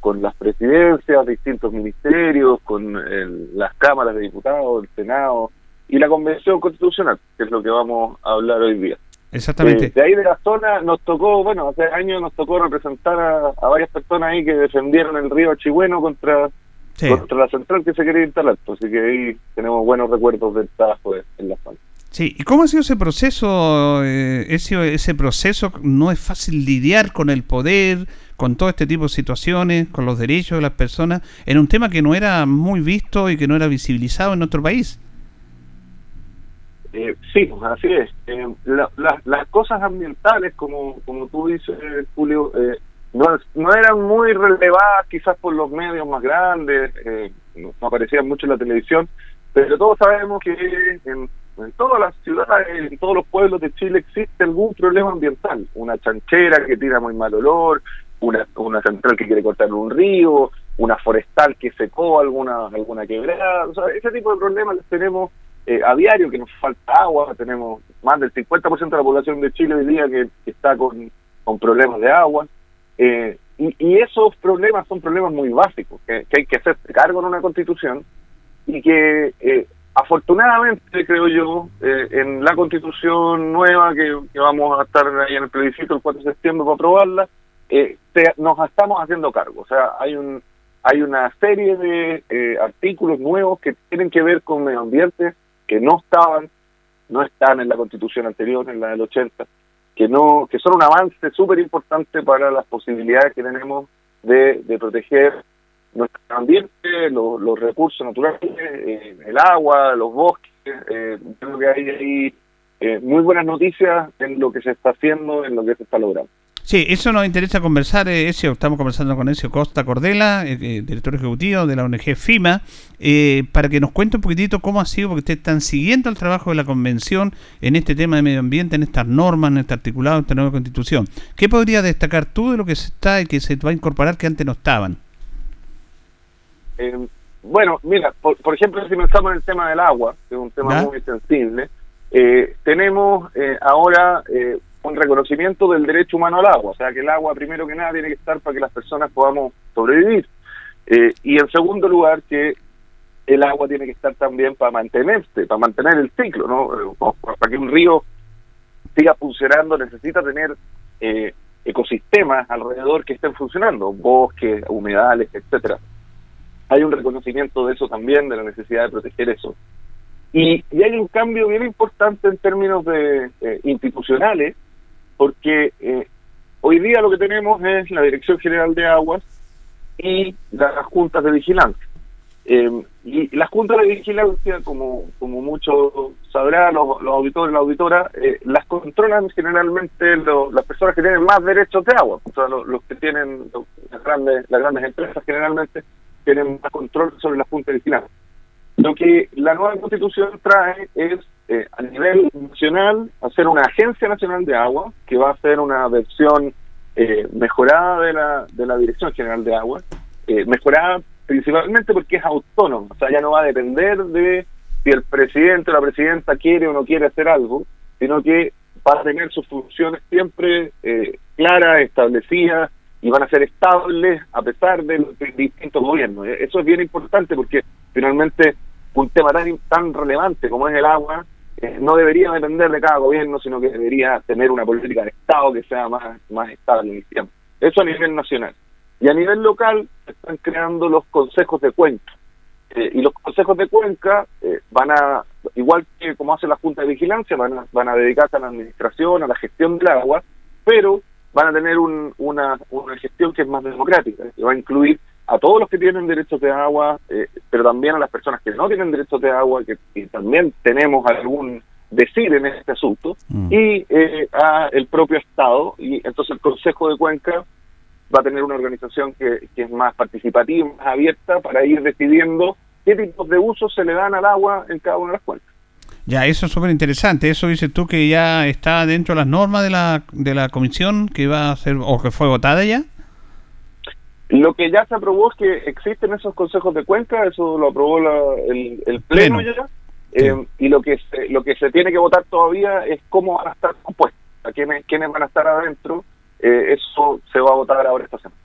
con las presidencias, distintos ministerios, con el- las cámaras de diputados, el Senado y la Convención Constitucional, que es lo que vamos a hablar hoy día. Exactamente. Eh, de ahí de la zona nos tocó, bueno, hace años nos tocó representar a, a varias personas ahí que defendieron el río Achigüeno contra, Sí. contra la central que se quería instalar, pues, así que ahí tenemos buenos recuerdos del trabajo en la zona. Sí, ¿y cómo ha sido ese proceso? eh, ese, ese proceso no es fácil lidiar con el poder, con todo este tipo de situaciones, con los derechos de las personas, en un tema que no era muy visto y que no era visibilizado en nuestro país. Eh, sí, así es. Eh, la- la- las cosas ambientales, como, como tú dices, Julio, eh, no, no eran muy relevadas quizás por los medios más grandes, eh, no aparecían mucho en la televisión, pero todos sabemos que en, en todas las ciudades, en todos los pueblos de Chile existe algún problema ambiental. Una chanchera que tira muy mal olor, una, una central que quiere cortar un río, una forestal que secó alguna, alguna quebrada. O sea, ese tipo de problemas los tenemos eh, a diario, que nos falta agua. Tenemos más del 50% de la población de Chile hoy día que, está con, con problemas de agua. Eh, y, esos problemas son problemas muy básicos, que, hay que hacerse cargo en una constitución y que eh, afortunadamente, creo yo, eh, en la constitución nueva que, vamos a estar ahí en el plebiscito el 4 de septiembre para aprobarla, eh, te- nos estamos haciendo cargo. O sea, hay un hay una serie de eh, artículos nuevos que tienen que ver con medio ambiente que no estaban, no están en la constitución anterior, en la del 80, que no que son un avance súper importante para las posibilidades que tenemos de, de proteger nuestro ambiente, lo- los recursos naturales, eh, el agua, los bosques. eh, creo que hay ahí eh, muy buenas noticias en lo que se está haciendo, en lo que se está logrando. Sí, eso nos interesa conversar, eh, Ezio, estamos conversando con Ezio Costa Cordela, eh, eh, director ejecutivo de la ONG FIMA, eh, para que nos cuente un poquitito cómo ha sido, porque ustedes están siguiendo el trabajo de la convención en este tema de medio ambiente, en estas normas, en este articulado, en esta nueva constitución. ¿Qué podría destacar tú de lo que se está y que se va a incorporar que antes no estaban? Eh, bueno, mira, por, por ejemplo, si pensamos en el tema del agua, que es un tema muy sensible, eh, tenemos eh, ahora eh, un reconocimiento del derecho humano al agua, o sea que el agua primero que nada tiene que estar para que las personas podamos sobrevivir. Eh, y en segundo lugar, que el agua tiene que estar también para mantenerse, para mantener el ciclo, ¿no? Eh, Para que un río siga funcionando necesita tener eh, ecosistemas alrededor que estén funcionando, bosques, humedales, etcétera hay un reconocimiento de eso también, de la necesidad de proteger eso. Y, y hay un cambio bien importante en términos de eh, institucionales, porque eh, hoy día lo que tenemos es la Dirección General de Aguas y las juntas de vigilancia. Eh, y las juntas de vigilancia, como, como muchos sabrán, los, los auditores las auditoras, eh, las controlan generalmente las personas que tienen más derechos de agua, o sea, lo- los, que tienen las grandes, las grandes empresas generalmente tienen más control sobre las juntas de vigilancia. Lo que la nueva constitución trae es, eh, a nivel nacional, hacer una agencia nacional de agua, que va a ser una versión eh, mejorada de la, de la Dirección General de Agua, eh, mejorada principalmente porque es autónoma, o sea, ya no va a depender de si el presidente o la presidenta quiere o no quiere hacer algo, sino que va a tener sus funciones siempre eh, claras, establecidas y van a ser estables a pesar de los distintos gobiernos. Eh, Eso es bien importante porque finalmente un tema tan, tan relevante como es el agua eh, no debería depender de cada gobierno, sino que debería tener una política de Estado que sea más, más estable en el tiempo. Eso a nivel nacional. Y a nivel local están creando los consejos de cuenca. Eh, y los consejos de cuenca eh, van a, igual que como hace la Junta de Vigilancia, van a, van a dedicarse a la administración, a la gestión del agua, pero van a tener un- una, una gestión que es más democrática, que va a incluir a todos los que tienen derechos de agua, eh, pero también a las personas que no tienen derechos de agua, que, que también tenemos algún decir en este asunto, y eh, a el propio Estado, y entonces el Consejo de Cuenca va a tener una organización que, que es más participativa, más abierta, para ir decidiendo qué tipos de usos se le dan al agua en cada una de las cuencas. Ya, eso es súper interesante. Eso dices tú que ya está dentro de las normas de la, de la comisión que va a ser o que fue votada ya. Lo que ya se aprobó es que existen esos consejos de cuenca, eso lo aprobó la- el, el pleno, Pleno. ya, eh, y lo que se, lo que se tiene que votar todavía es cómo van a estar compuestos, a quiénes, quiénes van a estar adentro, eh, eso se va a votar ahora esta semana.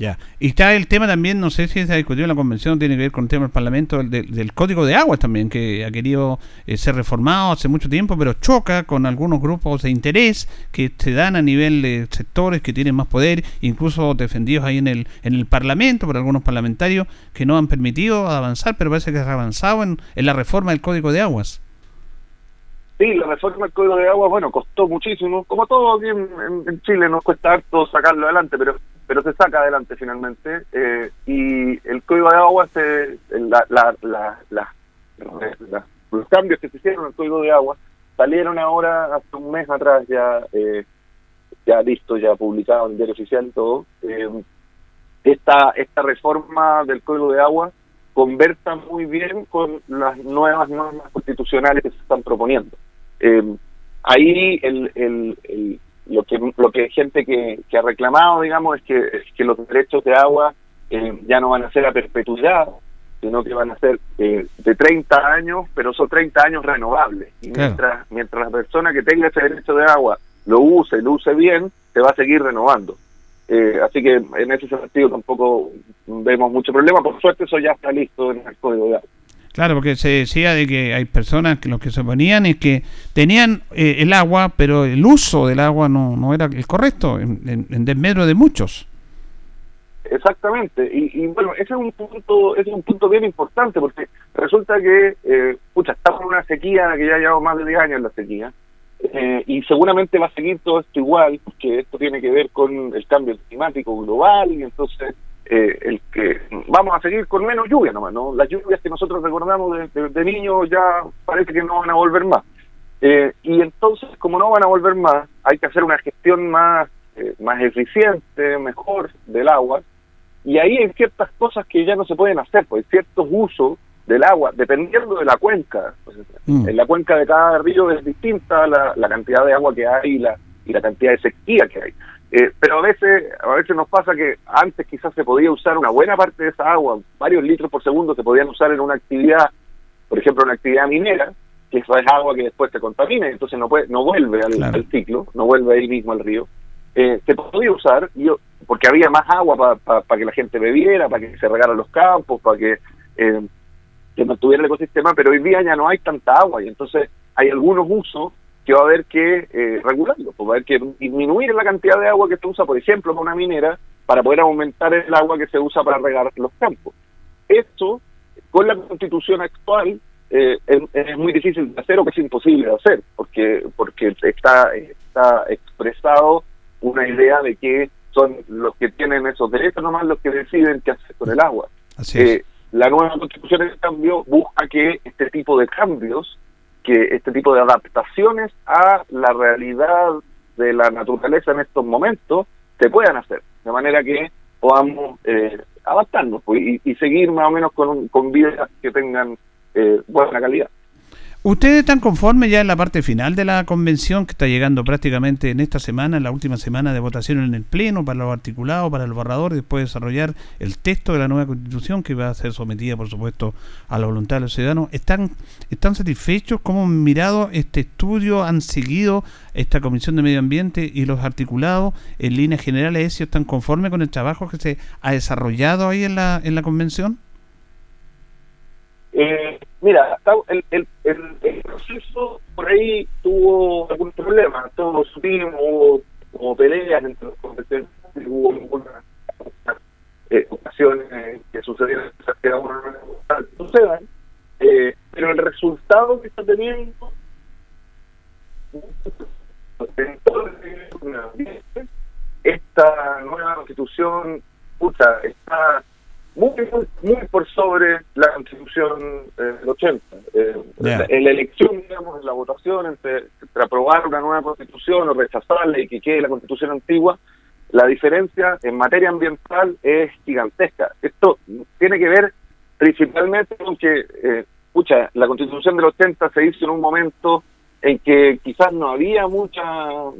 Ya. Y está el tema también, no sé si se ha discutido en la convención, tiene que ver con el tema del Parlamento, del, Código de Aguas también, que ha querido eh, ser reformado hace mucho tiempo, pero choca con algunos grupos de interés que se dan a nivel de sectores que tienen más poder, incluso defendidos ahí en el, en el Parlamento por algunos parlamentarios que no han permitido avanzar, pero parece que se ha avanzado en, la reforma del Código de Aguas. Sí, la reforma del Código de Agua, bueno, costó muchísimo, como todo aquí en- en Chile nos cuesta harto sacarlo adelante, pero pero se saca adelante finalmente, eh, y el Código de Agua, se, la, la, la, los cambios que se hicieron el Código de Agua salieron ahora hace un mes atrás ya, eh, ya listo, ya publicado en el diario oficial y todo. Eh, esta, esta reforma del Código de Agua conversa muy bien con las nuevas normas constitucionales que se están proponiendo. Eh, ahí el, el, el- lo que lo que hay gente que, que ha reclamado, digamos, es que, es que los derechos de agua eh, ya no van a ser a perpetuidad, sino que van a ser eh, de 30 años, pero son 30 años renovables. Y Claro. mientras, mientras la persona que tenga ese derecho de agua lo use lo use bien, se va a seguir renovando. Eh, así que en ese sentido tampoco vemos mucho problema. Por suerte eso ya está listo en el código de agua. Claro, porque se decía de que hay personas que lo que se ponían es que tenían eh, el agua, pero el uso del agua no, no era el correcto, en, en, en desmedro de muchos. Exactamente, y, bueno, ese es un punto, ese es un punto bien importante porque resulta que, eh, pucha, estamos en una sequía que ya llevamos más de 10 años la sequía, eh, y seguramente va a seguir todo esto igual, porque esto tiene que ver con el cambio climático global, y entonces eh, el que vamos a seguir con menos lluvia nomás, ¿no? Las lluvias que nosotros recordamos de, de- de niños ya parece que no van a volver más. Eh, y entonces, como no van a volver más, hay que hacer una gestión más, eh, más eficiente, mejor del agua, y ahí hay ciertas cosas que ya no se pueden hacer, pues hay ciertos usos del agua, dependiendo de la cuenca. Pues, En la cuenca de cada río es distinta la, la cantidad de agua que hay y la, y la cantidad de sequía que hay. Eh, pero a veces, a veces nos pasa que antes quizás se podía usar una buena parte de esa agua, varios litros por segundo se podían usar en una actividad, por ejemplo, una actividad minera, que eso es agua que después se contamina, entonces no puede, no vuelve al, Claro. al ciclo, no vuelve ahí mismo al río. Eh, se podía usar, yo, porque había más agua para que la gente bebiera, para que se regaran los campos, para que eh, que mantuviera el ecosistema, pero hoy día ya no hay tanta agua y entonces hay algunos usos que va a haber que eh, regularlo, pues va a haber que disminuir la cantidad de agua que se usa, por ejemplo, con una minera, para poder aumentar el agua que se usa para regar los campos. Esto, con la constitución actual, eh, es, es muy difícil de hacer o que es imposible de hacer, porque porque está, está expresado una idea de que son los que tienen esos derechos nomás los que deciden qué hacer con el agua. Así Eh, la nueva constitución en cambio busca que este tipo de cambios, que este tipo de adaptaciones a la realidad de la naturaleza en estos momentos se puedan hacer, de manera que podamos eh, adaptarnos pues, y, y seguir más o menos con, con vidas que tengan eh, buena calidad. ¿Ustedes están conformes ya en la parte final de la convención que está llegando prácticamente en esta semana, en la última semana de votación en el Pleno, para los articulados, para el borrador, y después desarrollar el texto de la nueva constitución que va a ser sometida, por supuesto, a la voluntad de los ciudadanos? ¿Están, están satisfechos? ¿Cómo han mirado este estudio? ¿Han seguido esta Comisión de Medio Ambiente y los articulados en líneas generales? ¿Están conformes con el trabajo que se ha desarrollado ahí en la, en la convención? Eh, mira, el, el, el, proceso por ahí tuvo algún problema. Todos supimos, hubo como peleas entre los competentes, hubo algunas eh, ocasiones que sucedieron que no sucedan, eh, pero el resultado que está teniendo esta nueva constitución puta, está muy, muy, por sobre la constitución eh, del 80. Eh, en, la, elección, digamos, en la votación entre, aprobar una nueva constitución o rechazarla y que quede la constitución antigua, la diferencia en materia ambiental es gigantesca. Esto tiene que ver principalmente con que, eh, escucha, la constitución del 80 se hizo en un momento en que quizás no había mucha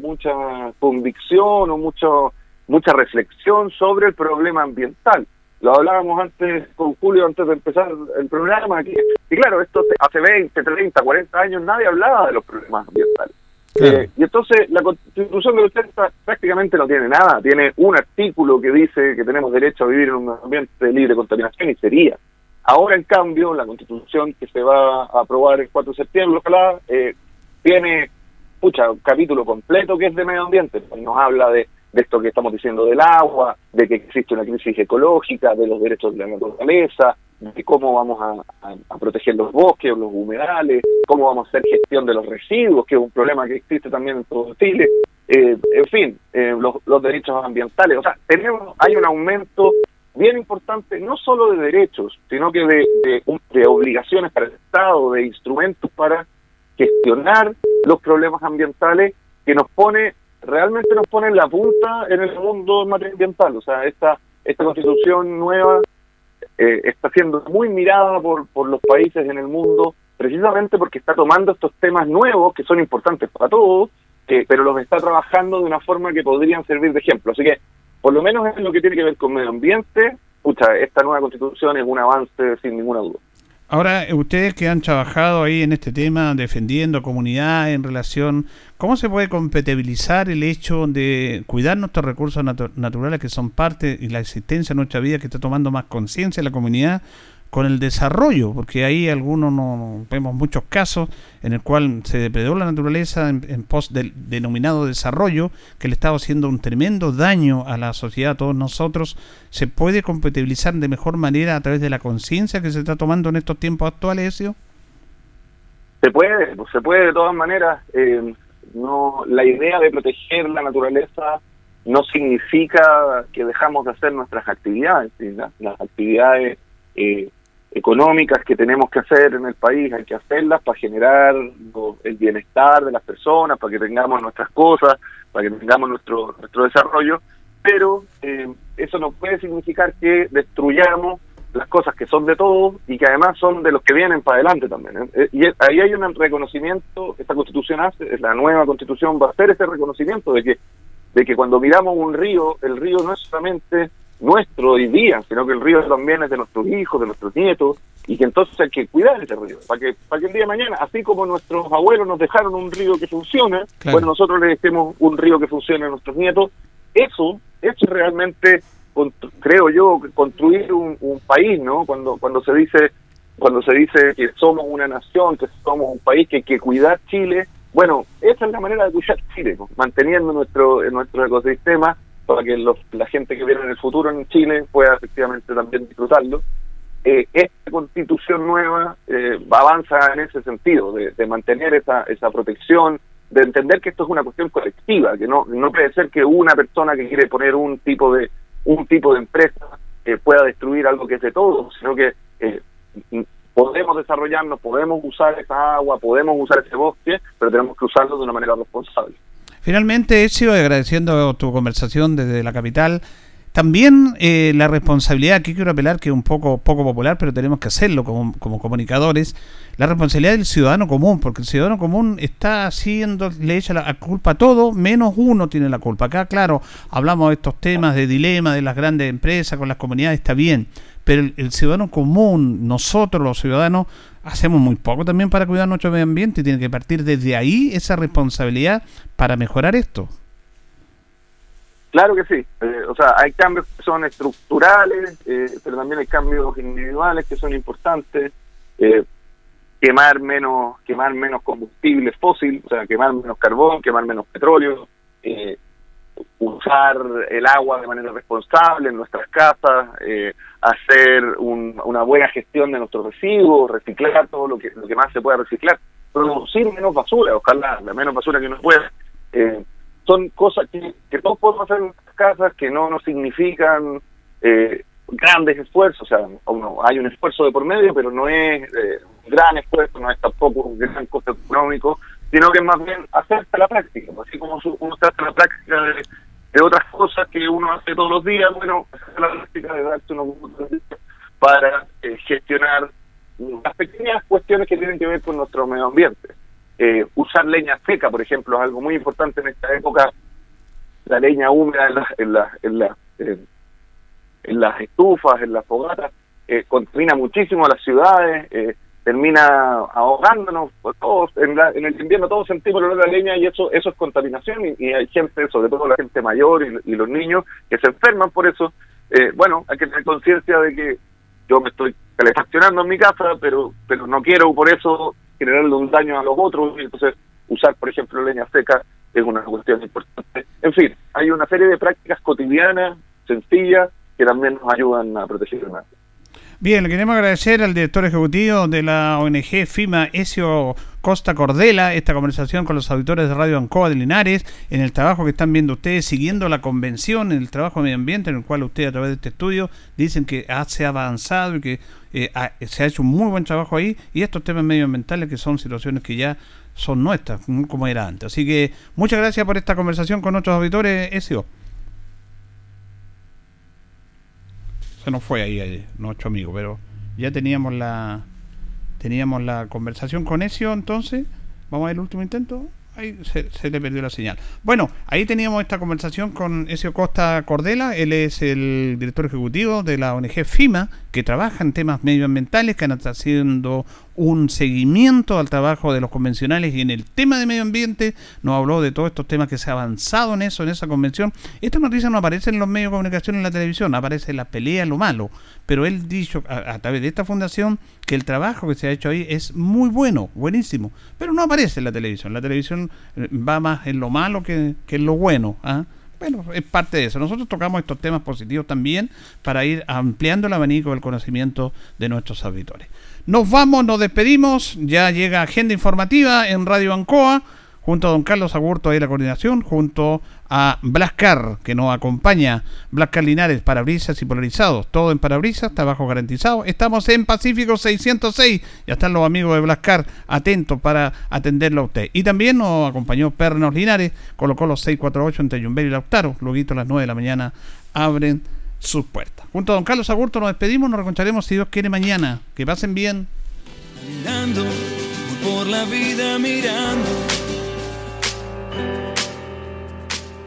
mucha convicción o mucho mucha reflexión sobre el problema ambiental lo hablábamos antes con Julio, antes de empezar el programa, que, y claro, esto hace 20, 30, 40 años nadie hablaba de los problemas ambientales. Eh, y entonces la constitución del 80 prácticamente no tiene nada, tiene un artículo que dice que tenemos derecho a vivir en un ambiente libre de contaminación y sería. Ahora, en cambio, la constitución que se va a aprobar el 4 de septiembre, ojalá, eh, tiene pucha, un capítulo completo que es de medio ambiente, nos habla de de esto que estamos diciendo del agua, de que existe una crisis ecológica, de los derechos de la naturaleza, de cómo vamos a, proteger los bosques, los humedales, cómo vamos a hacer gestión de los residuos, que es un problema que existe también en todo Chile, eh, en fin, eh, los, derechos ambientales. O sea, tenemos, hay un aumento bien importante, no solo de derechos, sino que de, de obligaciones para el Estado, de instrumentos para gestionar los problemas ambientales que nos pone realmente nos ponen la punta en el mundo ambiental. O sea, esta, esta constitución nueva eh, está siendo muy mirada por, por los países en el mundo, precisamente porque está tomando estos temas nuevos que son importantes para todos, pero los está trabajando de una forma que podrían servir de ejemplo. Así que, por lo menos en lo que tiene que ver con medio ambiente, pucha, esta nueva constitución es un avance sin ninguna duda. Ahora, ustedes que han trabajado ahí en este tema, defendiendo comunidad en relación, ¿cómo se puede compatibilizar el hecho de cuidar nuestros recursos naturales que son parte y la existencia de nuestra vida que está tomando más conciencia la comunidad con el desarrollo, porque ahí algunos no, vemos muchos casos en el cual se depredó la naturaleza en, pos del denominado desarrollo, que le estaba haciendo un tremendo daño a la sociedad, a todos nosotros, se puede compatibilizar de mejor manera a través de la conciencia que se está tomando en estos tiempos actuales, Ezio? Se puede, se puede de todas maneras. Eh, no, la idea de proteger la naturaleza no significa que dejamos de hacer nuestras actividades. Las actividades eh, económicas que tenemos que hacer en el país, hay que hacerlas para generar el bienestar de las personas, para que tengamos nuestras cosas, para que tengamos nuestro, nuestro desarrollo, pero eh, eso no puede significar que destruyamos las cosas que son de todos y que además son de los que vienen para adelante también. ¿eh? Eh, y ahí hay un reconocimiento, esta constitución hace, la nueva constitución va a hacer ese reconocimiento de que, de que cuando miramos un río, el río no es solamente nuestro hoy día, sino que el río también es de nuestros hijos, de nuestros nietos, y que entonces hay que cuidar ese río, para que, para que el día de mañana, así como nuestros abuelos nos dejaron un río que funciona, bueno, nosotros le dejemos un río que funcione a nuestros nietos, eso, eso es realmente, creo yo, construir un, país, ¿no? Cuando, cuando se dice cuando se dice que somos una nación, que somos un país que hay que cuidar Chile, bueno, esa es la manera de cuidar Chile, manteniendo nuestro, nuestro ecosistema para que la gente que viene en el futuro en Chile pueda efectivamente también disfrutarlo. Eh, esta constitución nueva eh, avanza en ese sentido, de, mantener esa, esa protección, de entender que esto es una cuestión colectiva, que no, no puede ser que una persona que quiere poner un tipo de un tipo de empresa eh, pueda destruir algo que es de todos, sino que podemos desarrollarnos, podemos usar esa agua, podemos usar ese bosque, pero tenemos que usarlo de una manera responsable. Finalmente, Ezio, agradeciendo tu conversación desde la capital, También eh, la responsabilidad, aquí quiero apelar que es un poco, poco popular, pero tenemos que hacerlo como, como comunicadores, la responsabilidad del ciudadano común, porque el ciudadano común está haciendo, le echa la culpa a todo, menos uno tiene la culpa. Acá, claro, hablamos de estos temas de dilema de las grandes empresas con las comunidades, está bien, pero el, el ciudadano común, nosotros los ciudadanos, hacemos muy poco también para cuidar nuestro medio ambiente y tiene que partir desde ahí esa responsabilidad para mejorar esto. Claro que sí. Eh, o sea, hay cambios que son estructurales, eh, pero también hay cambios individuales que son importantes. Eh, quemar menos quemar menos combustible fósil, o sea, quemar menos carbón, quemar menos petróleo, usar el agua de manera responsable en nuestras casas, hacer una buena gestión de nuestros residuos, reciclar todo lo que lo que más se pueda reciclar, producir menos basura, ojalá la menos basura que uno pueda. Eh, son cosas que, todos podemos hacer en nuestras casas, que no nos significan eh, grandes esfuerzos, o sea, hay un esfuerzo de por medio, pero no es eh, un gran esfuerzo, no es tampoco un gran costo económico, sino que más bien hacerse la práctica, así como uno se hace la práctica de, otras cosas que uno hace todos los días, bueno, hacer la práctica de darse unos para eh, gestionar las pequeñas cuestiones que tienen que ver con nuestro medio ambiente. Eh, usar leña seca, por ejemplo, es algo muy importante en esta época. La leña húmeda en, la, en, la, en, las estufas, en las fogatas, eh, contamina muchísimo a las ciudades, eh, termina ahogándonos. Todos en, en, el invierno todos sentimos el olor de la leña y eso eso es contaminación y, hay gente, sobre todo la gente mayor y, los niños, que se enferman por eso. bueno, hay que tener conciencia de que yo me estoy calefaccionando en mi casa, pero pero no quiero por eso generarle un daño a los otros, y entonces usar, por ejemplo, leña seca es una cuestión importante. En fin, hay una serie de prácticas cotidianas, sencillas, que también nos ayudan a proteger el medio. Bien, le queremos agradecer al director ejecutivo de la ONG FIMA, Ezio Costa Cordela, esta conversación con los auditores de Radio Ancoa de Linares, en el trabajo que están viendo ustedes, siguiendo la convención, en el trabajo de medio ambiente, en el cual ustedes a través de este estudio dicen que se ha avanzado y que eh, se ha hecho un muy buen trabajo ahí, y estos temas medioambientales que son situaciones que ya son nuestras, como era antes. Así que muchas gracias por esta conversación con nuestros auditores, Ezio. se nos fue ahí, ahí nuestro amigo, pero ya teníamos la teníamos la conversación con Ezio, entonces vamos a ver el último intento. Ahí se, le perdió la señal. Bueno, ahí teníamos esta conversación con Ezio Costa Cordela. Él es el director ejecutivo de la ONG FIMA, que trabaja en temas medioambientales, que está haciendo un seguimiento al trabajo de los convencionales y en el tema de medio ambiente nos habló de todos estos temas que se ha avanzado en eso, en esa convención. Esta noticia no aparece en los medios de comunicación en la televisión, aparece en la pelea, lo malo, pero él dicho a, través de esta fundación que el trabajo que se ha hecho ahí es muy bueno, buenísimo, pero no aparece en la televisión. La televisión eh, va más en lo malo que, en lo bueno. ¿ah? Bueno, es parte de eso. Nosotros tocamos estos temas positivos también para ir ampliando el abanico del conocimiento de nuestros auditores. Nos vamos, nos despedimos. Ya llega agenda informativa en Radio Ancoa, junto a don Carlos Agurto de la coordinación, junto a Blascar, que nos acompaña. Blascar Linares, parabrisas y polarizados. Todo en parabrisas, trabajo garantizado. Estamos en Pacífico 606. Ya están los amigos de Blascar atentos para atenderlo a usted. Y también nos acompañó Pernos Linares, colocó los 648 entre Yumbel y Lautaro. Luego a las 9 de la mañana abren sus puertas. Junto a don Carlos Agurto nos despedimos, nos reconcharemos si Dios quiere mañana. Que pasen bien. por la vida mirando.